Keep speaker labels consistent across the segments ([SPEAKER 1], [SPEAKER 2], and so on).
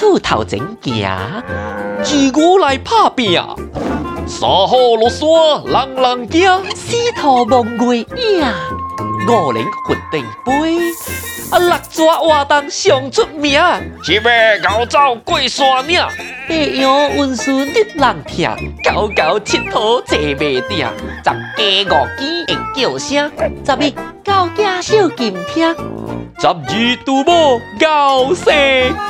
[SPEAKER 1] 出头前行，自古来拍拼。山好落山，人人惊，四头望月影，五岭云顶杯，啊，六寨活动上出名，
[SPEAKER 2] 七欲高走过山岭。
[SPEAKER 1] 白羊温泉的人听；狗狗铁佗坐袂定。十家五鸡会叫声，十二狗家小金听。十二兔母搞细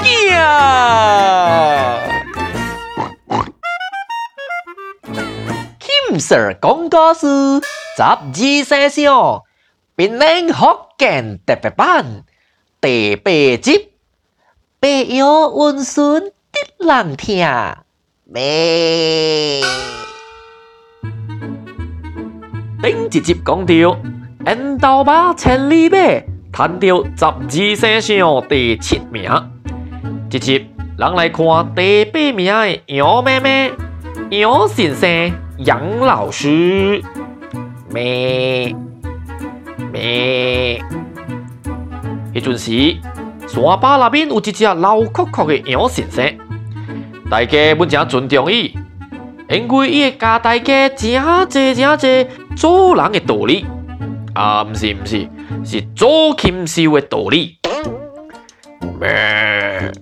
[SPEAKER 1] 囝。金石工作室，十二生肖，闽南学健特别版，第八集：白羊温顺。人听咩？顶一集讲到，恩斗马千里马，谈到十二生肖第七名。直集咱来看第八名的羊妹妹，羊先生，杨老师咩咩？迄阵时，山包那边有一只老壳壳的羊先生。大家本正尊重伊，因为伊会教大家真多真多做人嘅道理。啊，唔是唔是，是做禽兽嘅道理。咩？人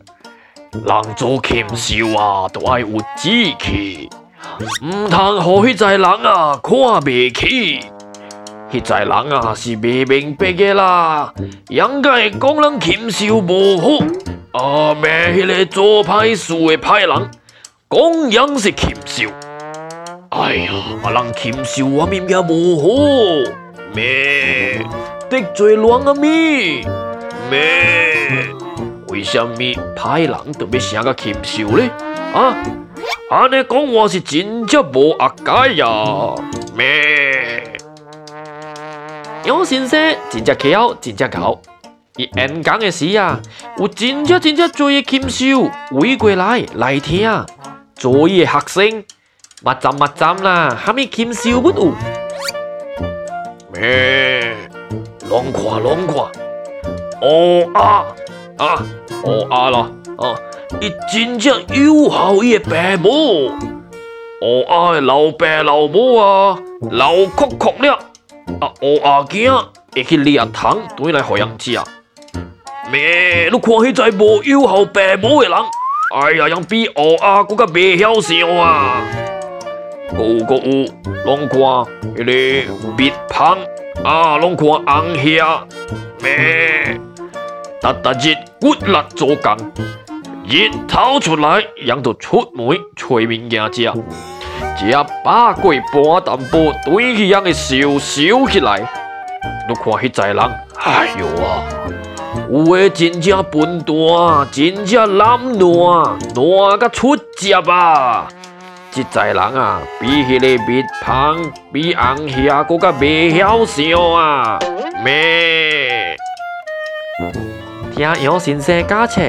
[SPEAKER 1] 做禽兽啊，都爱有志气，唔通何去在人啊看不起？现在人啊是未明白嘅啦，应该讲人禽兽无好。咩？迄个做歹事嘅歹人，同样是禽兽。哎呀，我谂禽兽我面边无好。咩？得罪卵阿咪？咩？为什么歹人特别想个禽兽咧？啊？安尼讲话是真正无阿解呀？咩？杨先生，真正巧，真正巧。而 N 講嘅事啊，有真正真正做嘢禽獸，圍過來來聽啊！做嘢學生，密針密針啦，哈咪禽獸不有？
[SPEAKER 2] 咩？浪跨浪跨，哦啊啊，哦啊啦，哦，伊真正友好伊個爸母，哦啊嘅老爸老母啊，老曲曲了，啊哦啊囝會去掠蟲，倒來互人食。咩都掛起在無腰後病帽嘅人，哎呀，人比我啊，嗰個未曉笑啊，個個有攏掛迄個蜜蜂啊，攏掛紅蝦咩，特特日骨力做工，日頭出來人就出門揣物件食，食百幾半淡薄，對起人嘅笑笑起來，都看迄在人，哎喲啊！有诶，真正笨蛋，真正懒惰，懒到出汁啊！一在人啊，比迄个蜜蜂比红虾搁较未晓想啊！咩？听杨先生教册，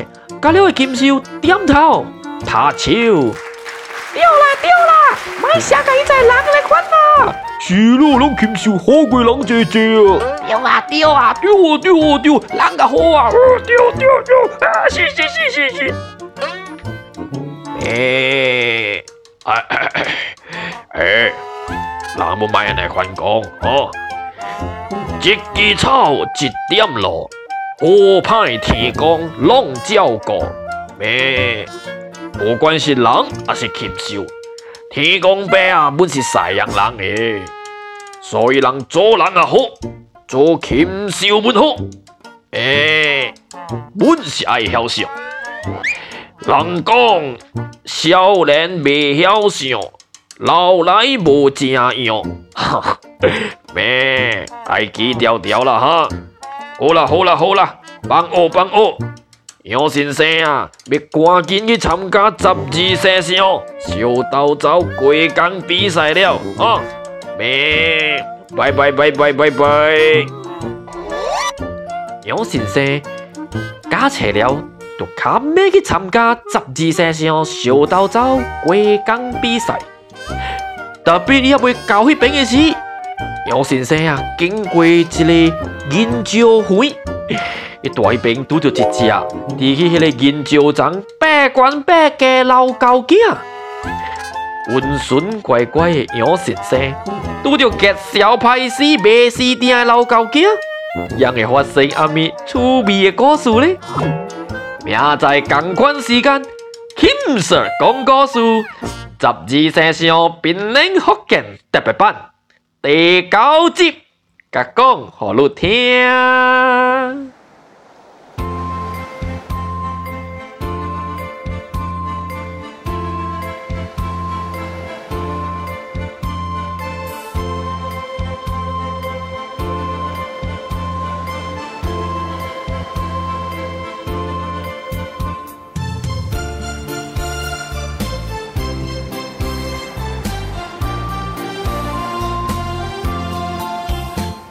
[SPEAKER 2] 教你金手点头拍手。对啦对啦，莫虾甲一在人来款啦！是咯，龙禽兽，好鬼狼姐姐啊！丢啊丢啊丢啊丢啊丢！人个好啊！丢丢丢！啊！谢谢谢谢谢！哎，诶，哎哎！那么慢人来劝讲哦，一枝草，一点露，好派天公浪照顾。诶，无管是人还是禽兽。天公伯啊，本是西洋人诶，所以人做人啊好，做禽兽不好。诶，本是爱晓想。人讲少年未晓想，老来无正样。哈，咩？太低调调了哈。好啦好啦好啦，放我放我。杨先生啊，要赶紧去参加十二生肖小刀枣桂江比赛了啊！咩？拜拜拜拜拜拜！杨先生，加齐了，就卡咩去参加十二生肖小刀枣桂江比赛？特别你还会教去变的词，杨先生啊，经过一个见招会。一队兵拄着一只，提起迄个银袖章、
[SPEAKER 1] 百官百家老狗囝，温顺乖乖的杨先生，拄着吉小派司卖私订的老狗囝，样会发生阿咪趣味嘅故事呢？明仔同款时间，金 Sir 讲故事，十二生肖濒临福建特别版第九集，甲讲互你听。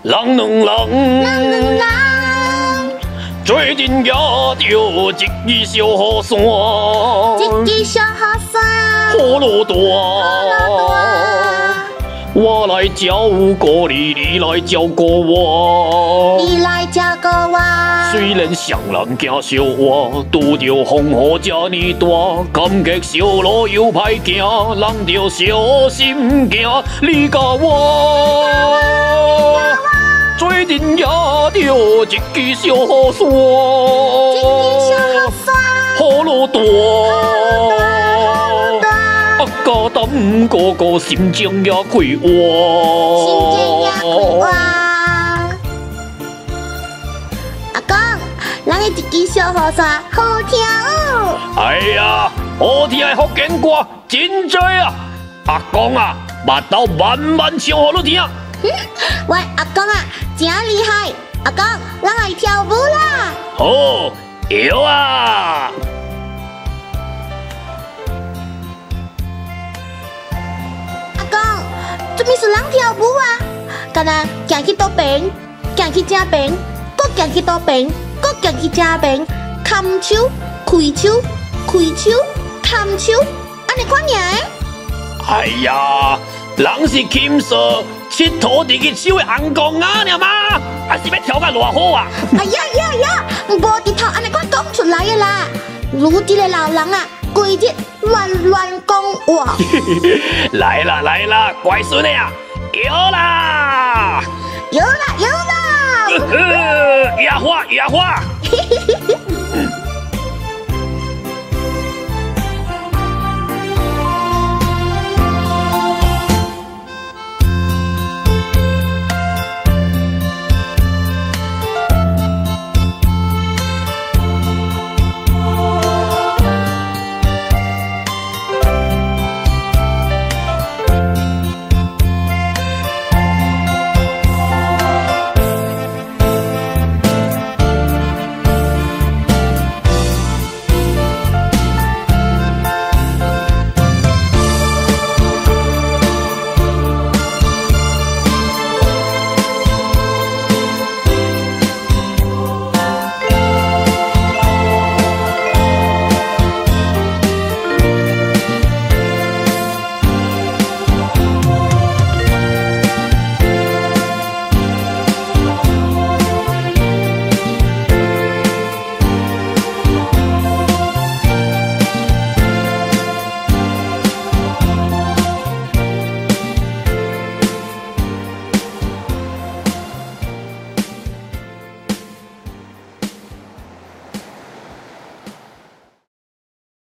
[SPEAKER 2] 人浪人最近遇到一个小
[SPEAKER 3] 一尚，小和尚，
[SPEAKER 2] 火炉大。我来教过你，你来教过我。
[SPEAKER 3] 你来教过我。
[SPEAKER 2] 虽然常人惊烧我，拄着风雨这呢大，感觉小路又歹行，人着小心行。你教我。人也着一支小雨伞，一支小雨伞，多，落多，阿哥唱哥哥，心情也快活，心情也快活。
[SPEAKER 3] 阿公，咱嘅一句小河沙好听哦。
[SPEAKER 2] 哎呀，好听系好紧歌，真衰啊！阿公啊，慢慢唱，好落听。
[SPEAKER 3] 喂，阿公啊。真厉害！阿公，我们来跳舞啦！
[SPEAKER 2] 好，要啊！
[SPEAKER 3] 阿公，准备是啷跳舞啊？敢那行去左边，行去正边，不行去左边，不行去正边，看手，挥手，挥手，看手，安尼看呢？
[SPEAKER 2] 哎呀，人是禽兽。是土地爷收的红啊，伢吗？还是要跳个偌好啊？
[SPEAKER 3] 哎呀呀呀！我的头安内快讲出来啦！如今的老人啊，规天乱乱讲话。
[SPEAKER 2] 来了来了，乖孙呀，有了！
[SPEAKER 3] 有了有了！
[SPEAKER 2] 呃，野花野花。